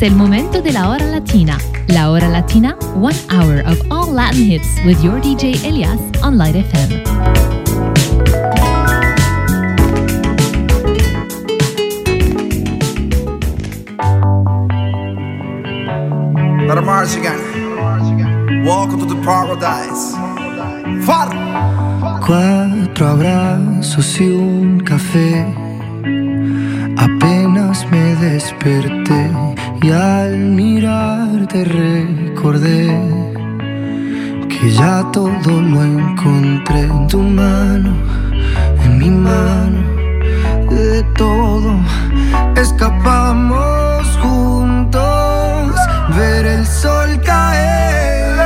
Es el momento de la hora latina. La hora latina, one hour of all Latin hits with your DJ Elias on Light FM. Welcome to the paradise. Far. Cuatro abrazos y un café todo lo encontré en tu mano, en mi mano, de todo escapamos juntos, ver el sol caer.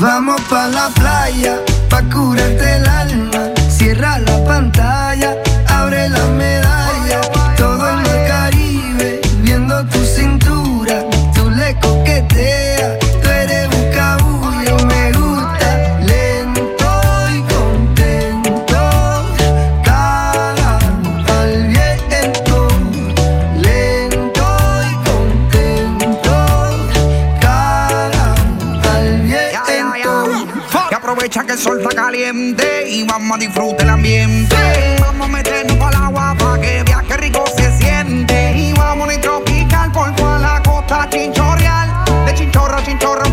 Vamos pa la playa, pa curar aprovecha que el sol está caliente y vamos a disfrutar el ambiente. Vamos a meternos para el agua para que veas que rico se siente. Y vamos a tropical por toda la costa chinchorreal. De chinchorro a chinchorro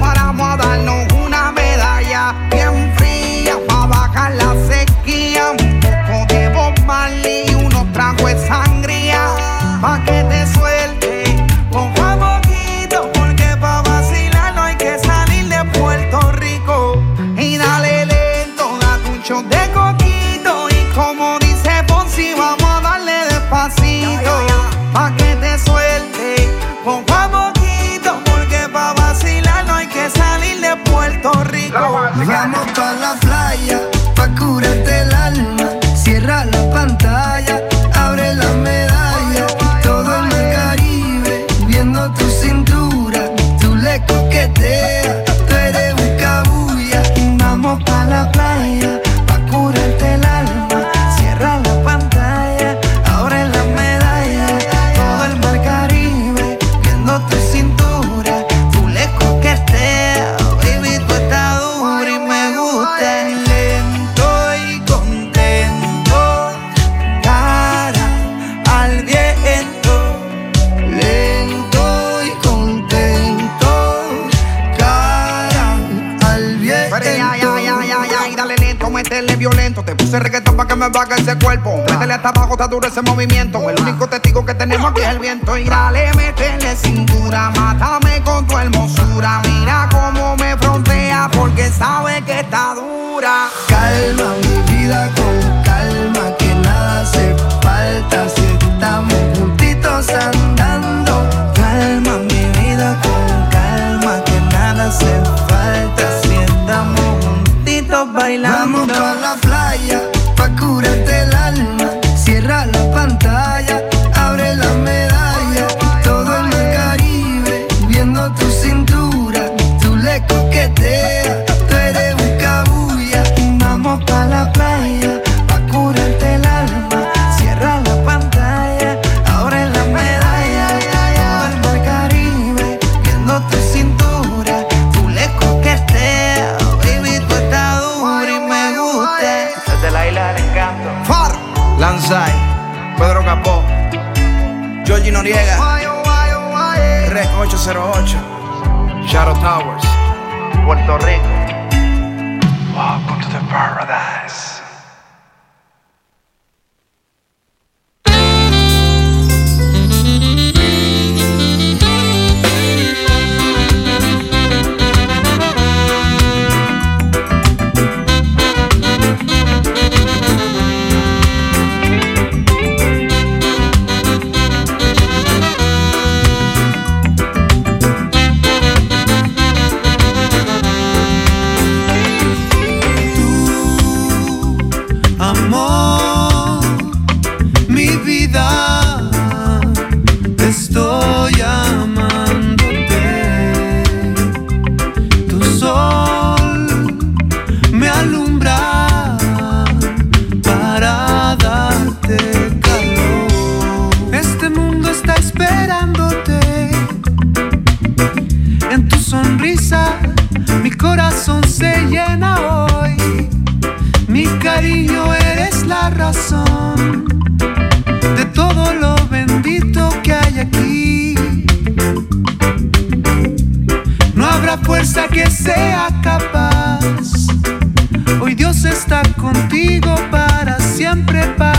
contigo para siempre, para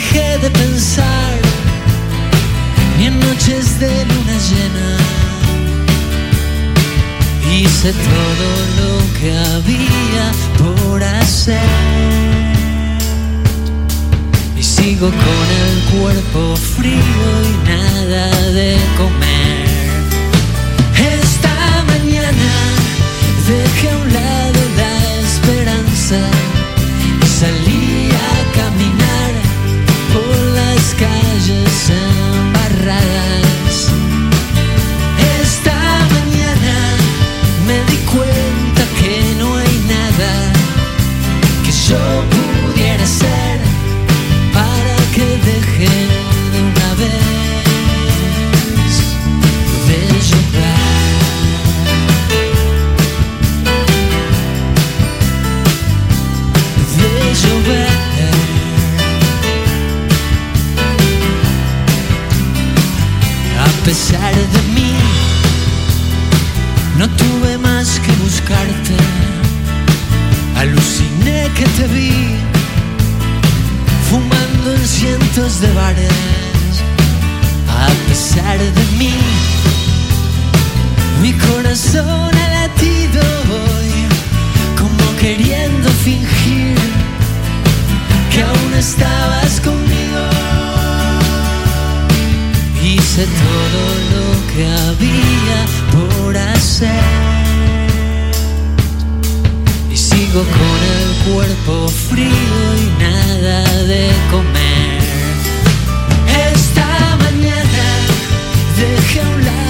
dejé de pensar, ni en noches de luna llena hice todo lo que había por hacer. Y sigo con el cuerpo frío y nada de comer. Esta mañana dejé a un lado la esperanza les calles embarrades cientos de bares. A pesar de mí, mi corazón ha latido hoy, como queriendo fingir que aún estabas conmigo hice todo lo que había por hacer. Y sigo con el cuerpo frío y nada de comer. Dejé a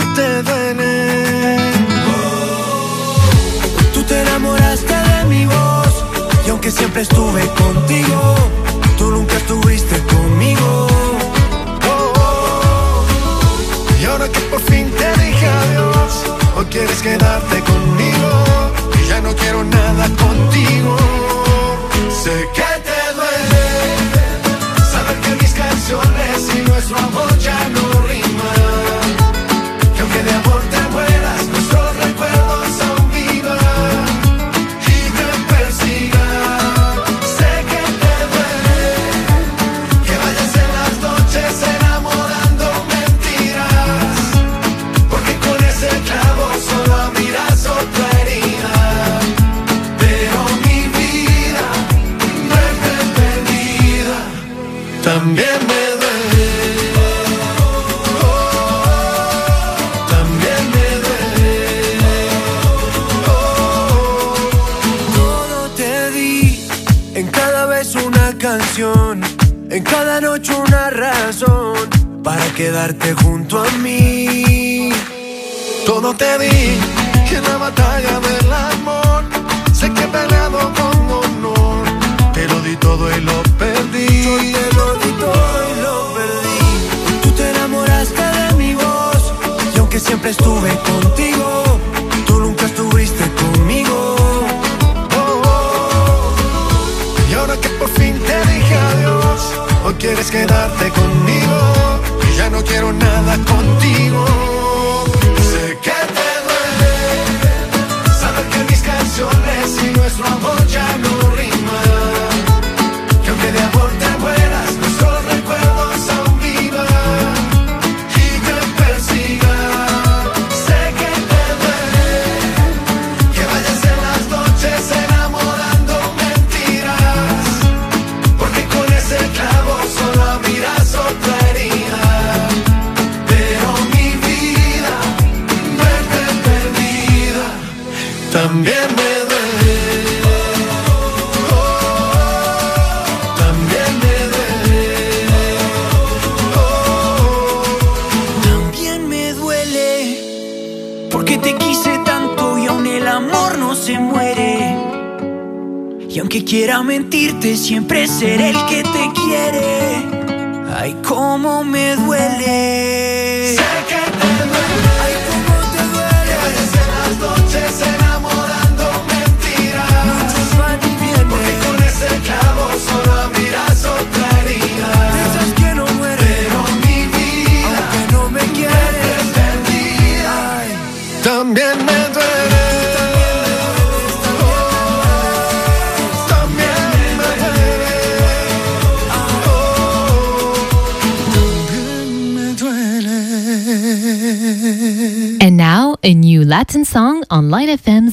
siempre estuve contigo, tú nunca estuviste conmigo. Oh, oh. Y ahora que por fin te dije adiós, hoy quieres quedarte conmigo y ya no quiero nada contigo. Sé que quedarte junto a mí. Todo te di en la batalla del amor. Sé que he peleado con honor, te lo di todo y lo perdí. Yo te lo di todo y lo perdí. Tú te enamoraste de mi voz, y aunque siempre estuve contigo, tú nunca estuviste conmigo. Oh, oh. Y ahora que por fin te dije adiós, hoy quieres quedarte conmigo ya no quiero nada contigo.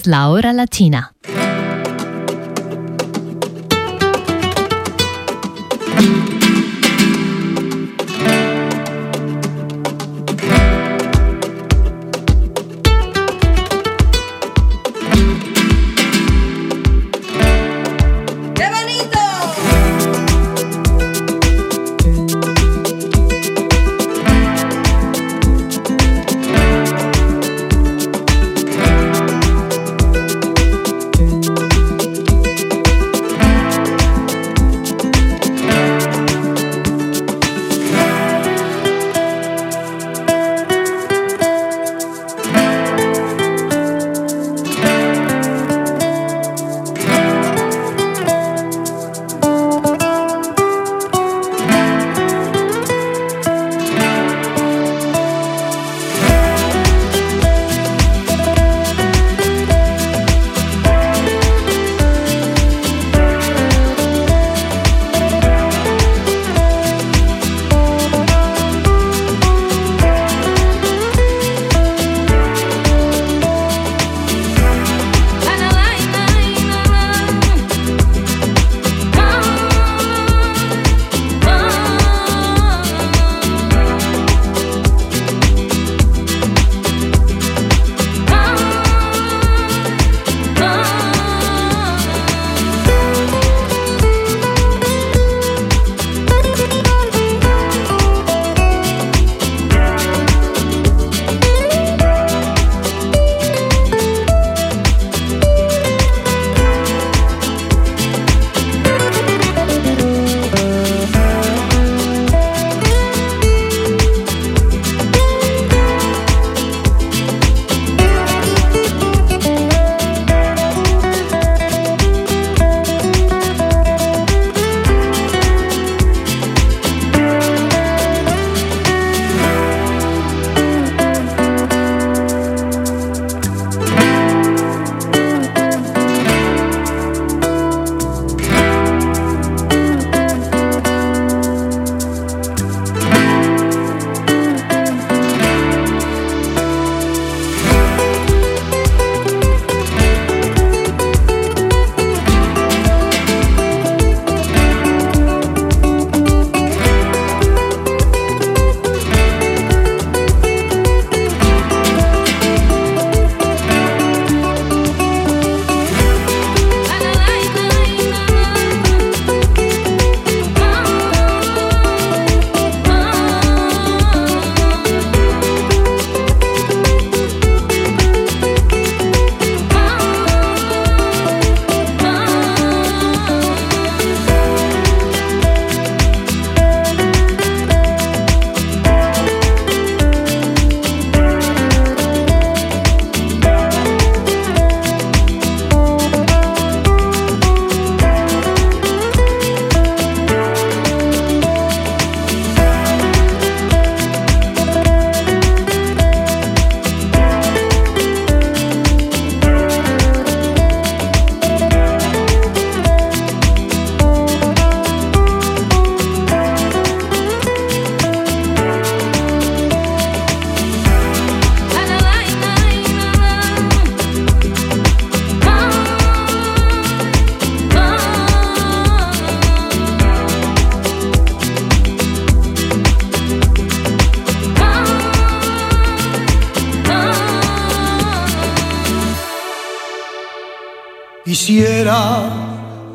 Laura Latina.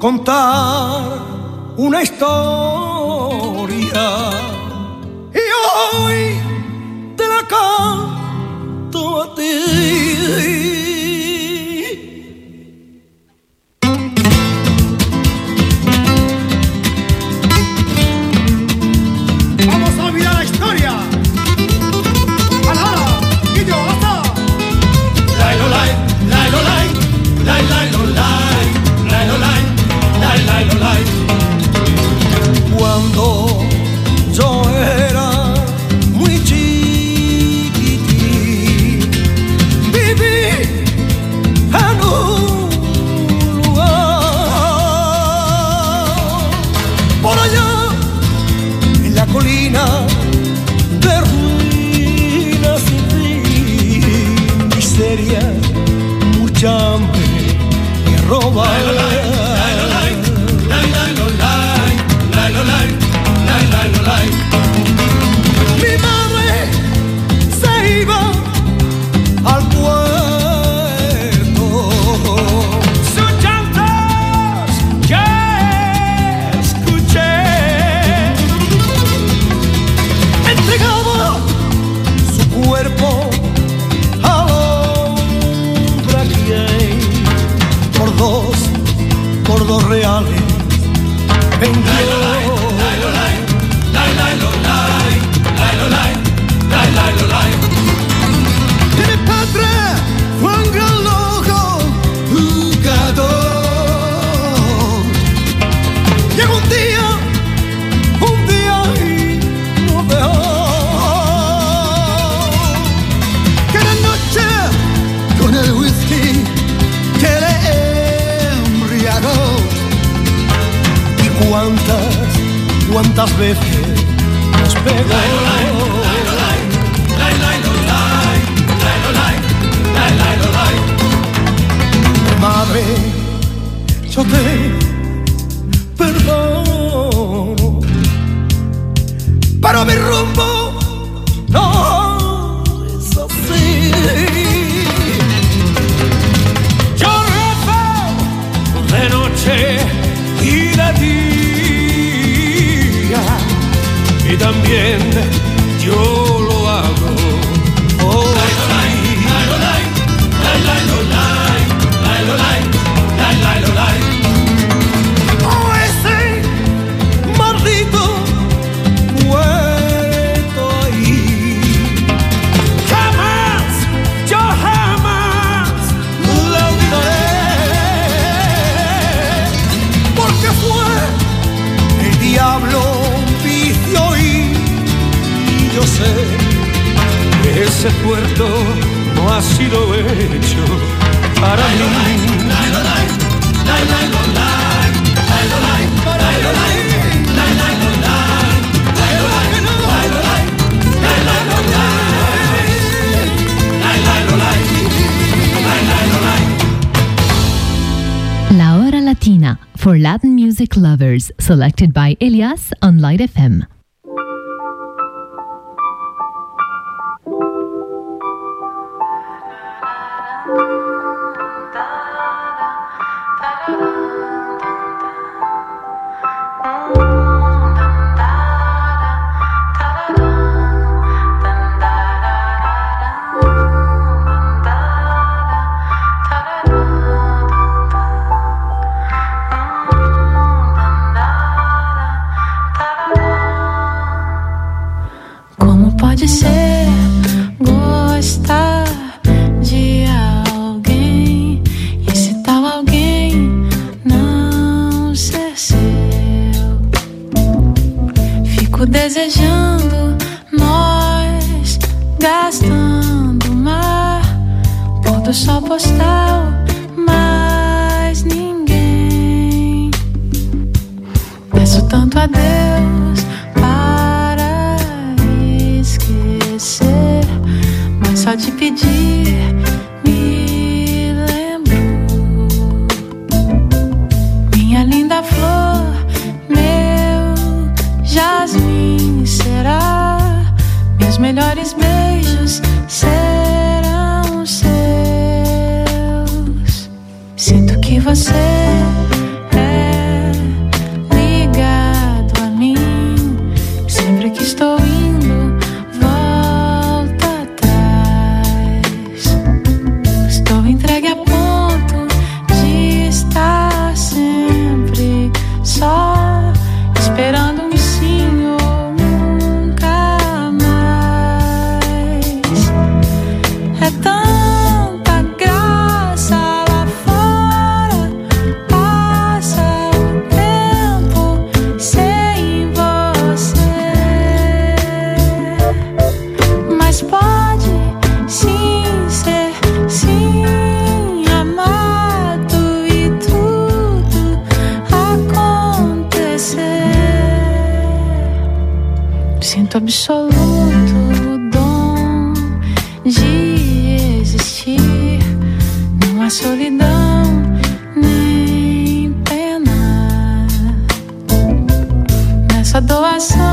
contar una historia. cuántas, cuántas veces nos pegó. Madre, yo te perdono, pero mi rumbo esto no ha sido hecho para mí. La Hora Latina for Latin music lovers, selected by Elias on Light FM. direito absoluto, o dom de existir. Não há solidão nem pena nessa doação.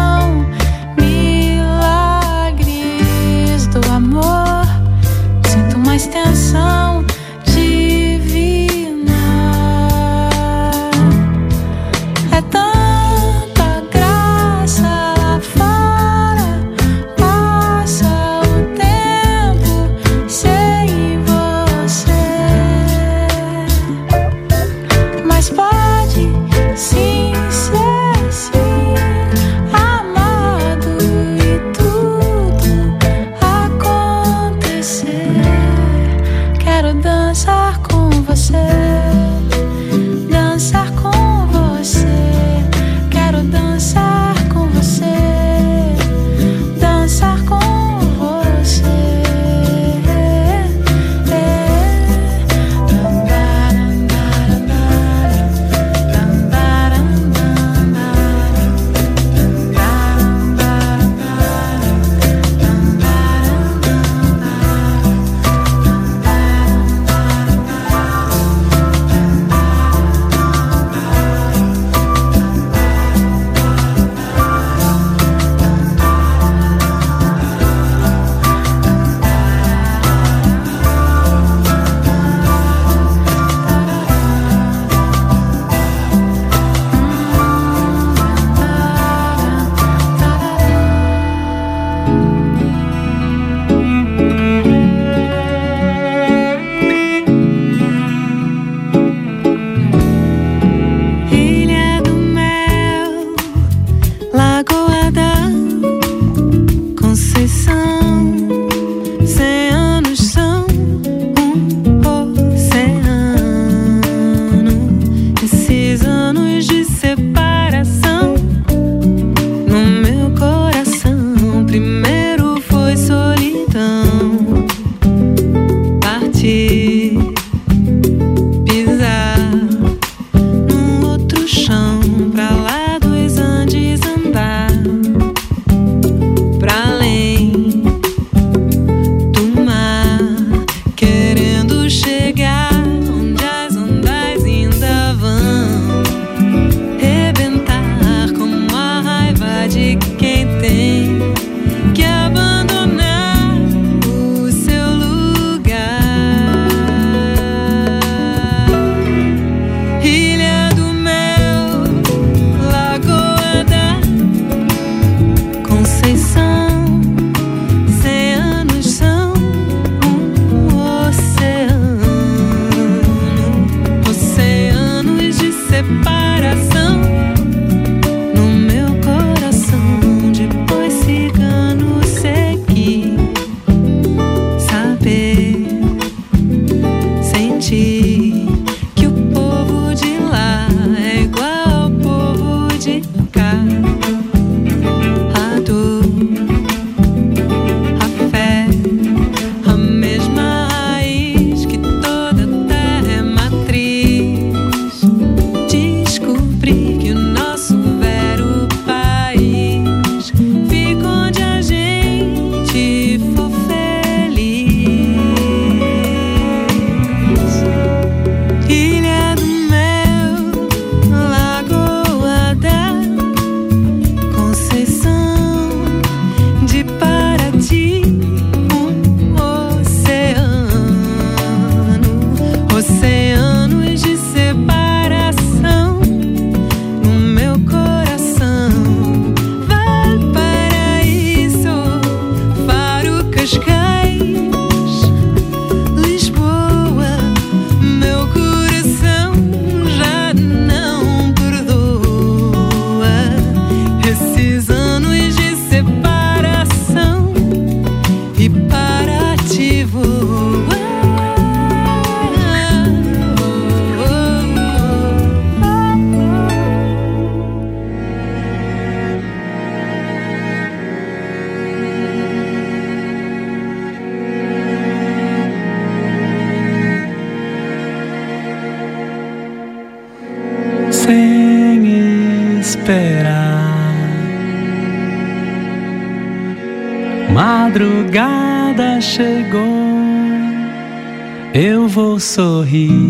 sorrir.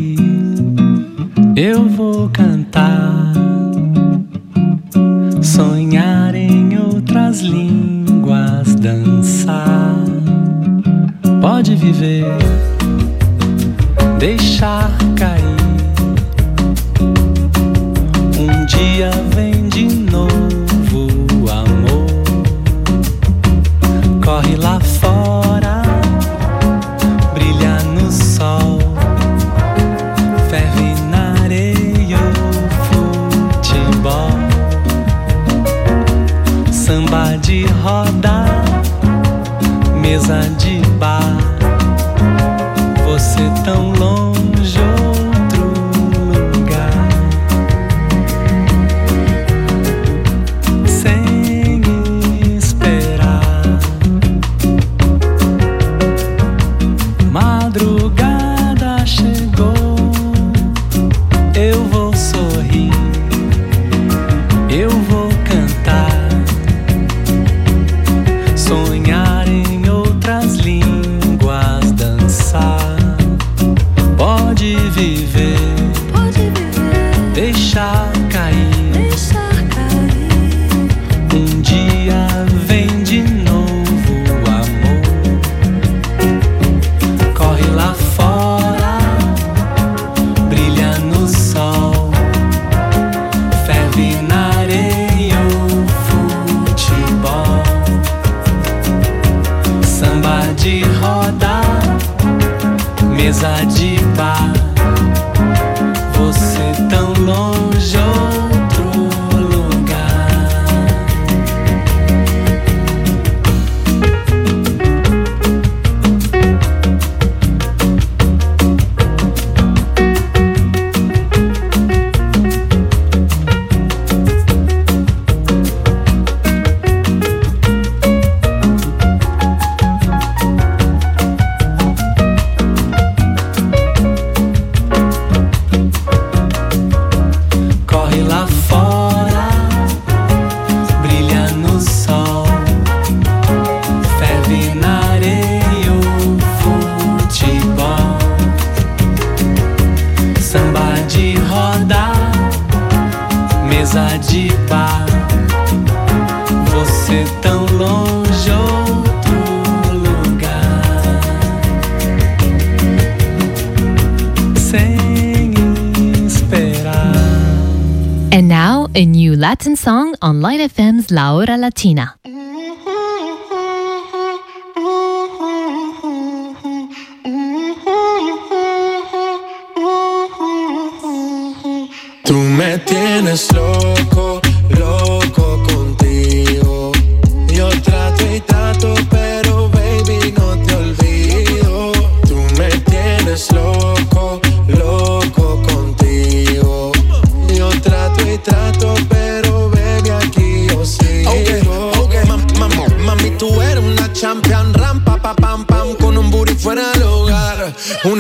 Online FM's La Latina.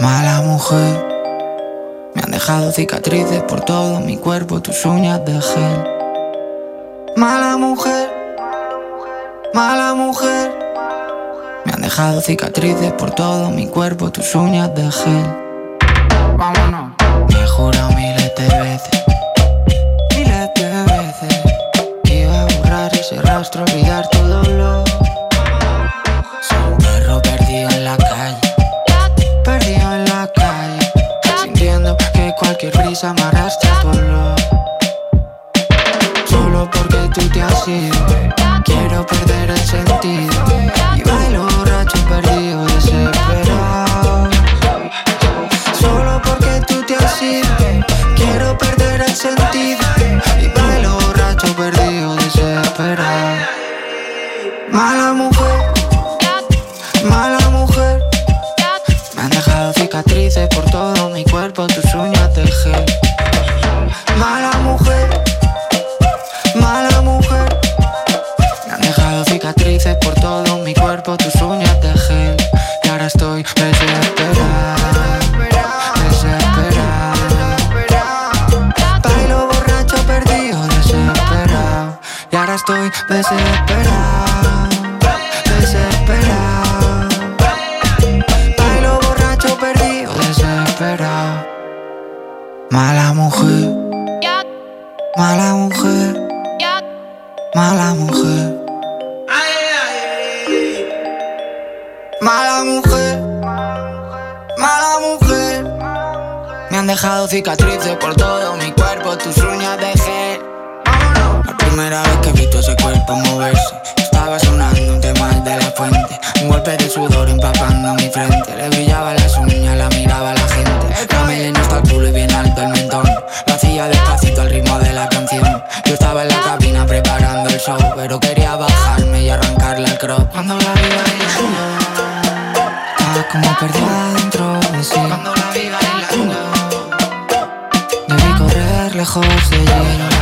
Mala mujer, me han dejado cicatrices por todo mi cuerpo, tus uñas de gel. Mala mujer, mala mujer, me han dejado cicatrices por todo mi cuerpo, tus uñas de gel. Vámonos, me he jurado miles de veces, miles de veces, iba a borrar ese rastro, olvidarte. amarrarte todo ese cuerpo moverse. Estaba sonando un tema de la fuente. Un golpe de sudor empapando mi frente. Le brillaba las uñas, la miraba la gente. La melena hasta el culo y bien alto el mentón. Lo hacía despacito al ritmo de la canción. Yo estaba en la cabina preparando el show. Pero quería bajarme y arrancarle el crop. Cuando la vi bailando, estaba como perdida adentro. Sí. Cuando la vi bailando, debí correr lejos de ella.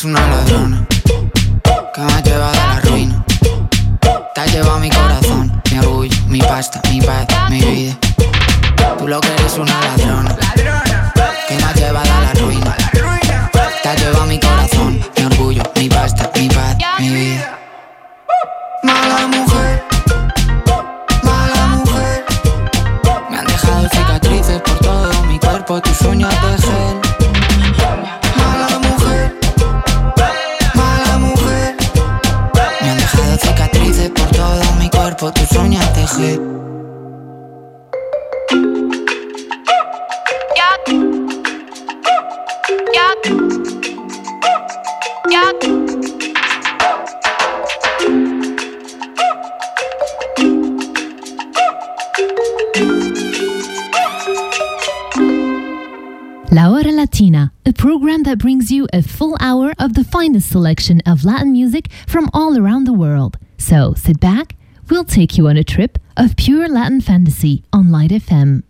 es una take you on a trip of pure Latin fantasy on Light FM.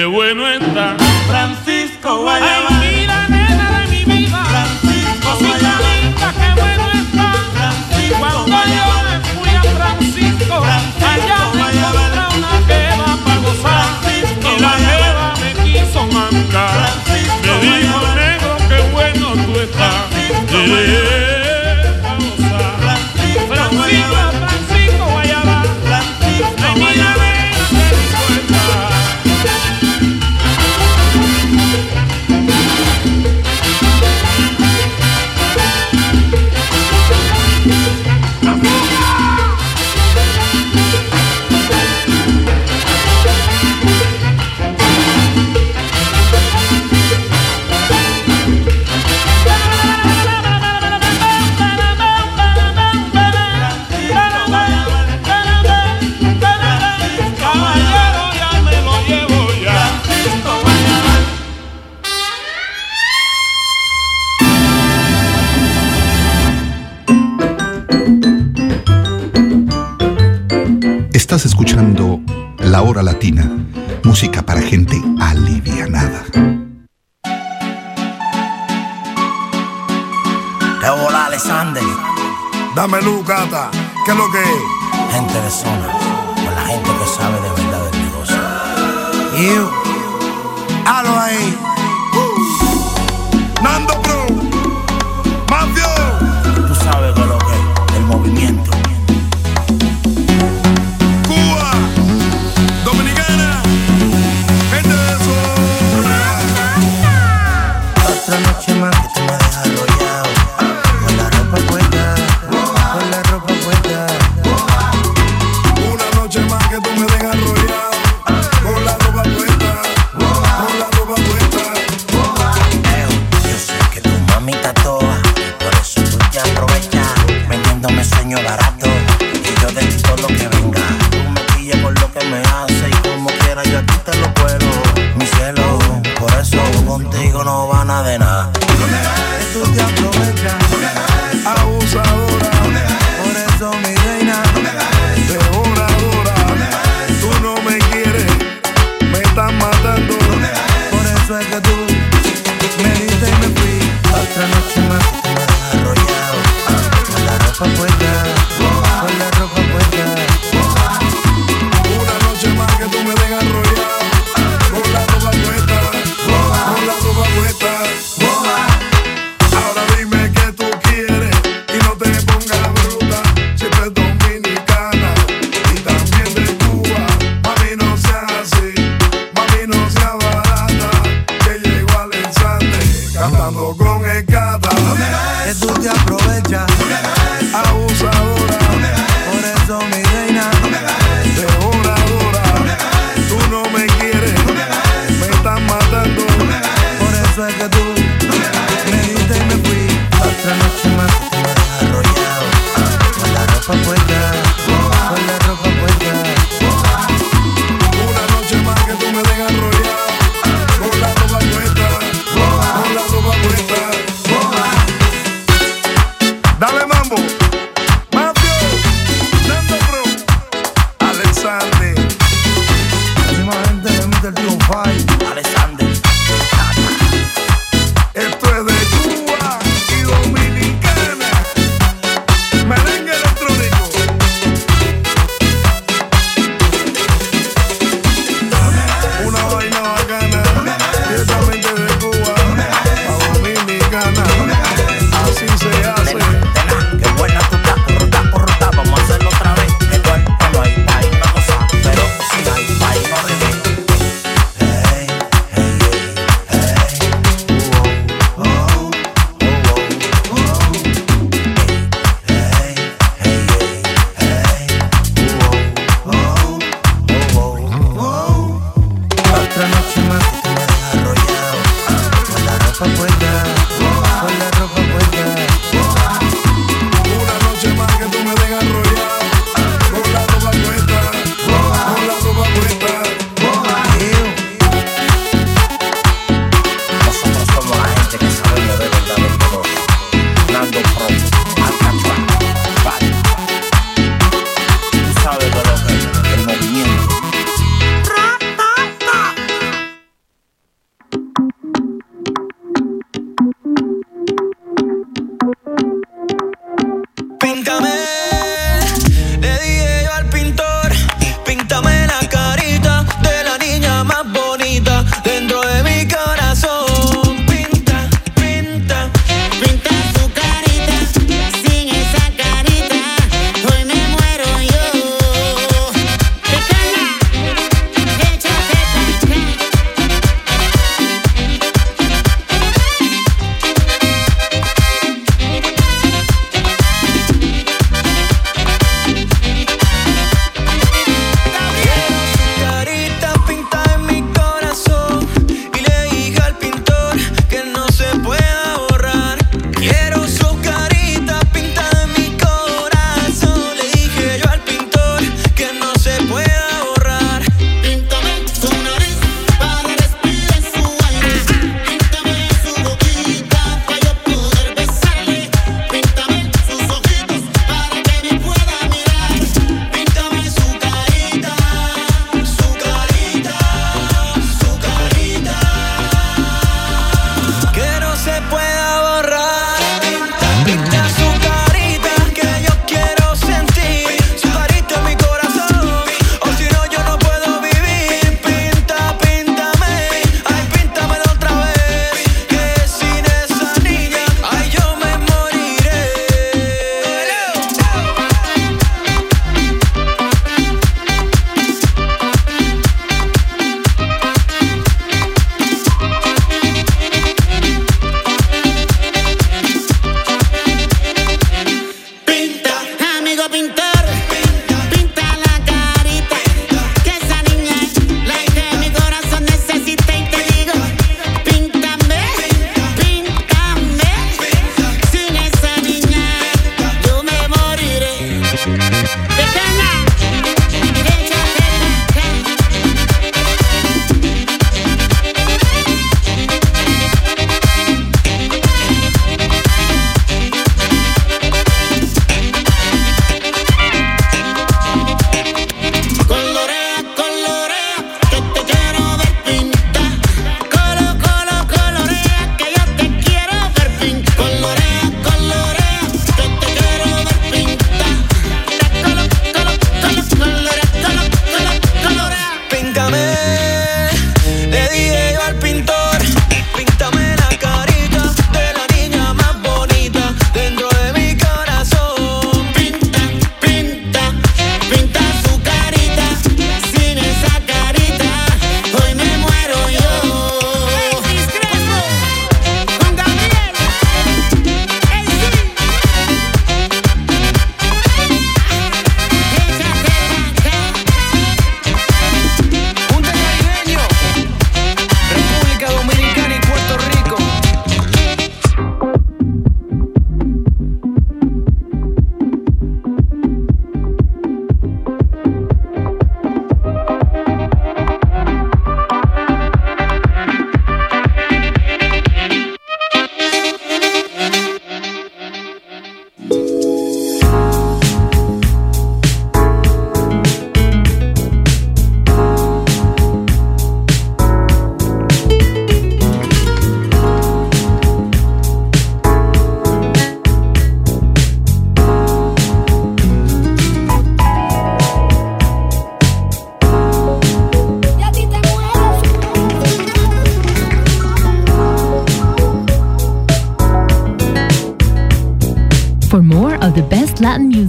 Qué bueno está Francisco Guayabal. Mira, nena de mi vida. Francisco Guayabal. qué bueno está. Francisco Cuando yo me fui a Francisco, Francisco allá Guayabal. me una queda para gozar. Francisco y la queda me quiso mancar. Francisco me dijo, negro, qué bueno tú estás. Francisco.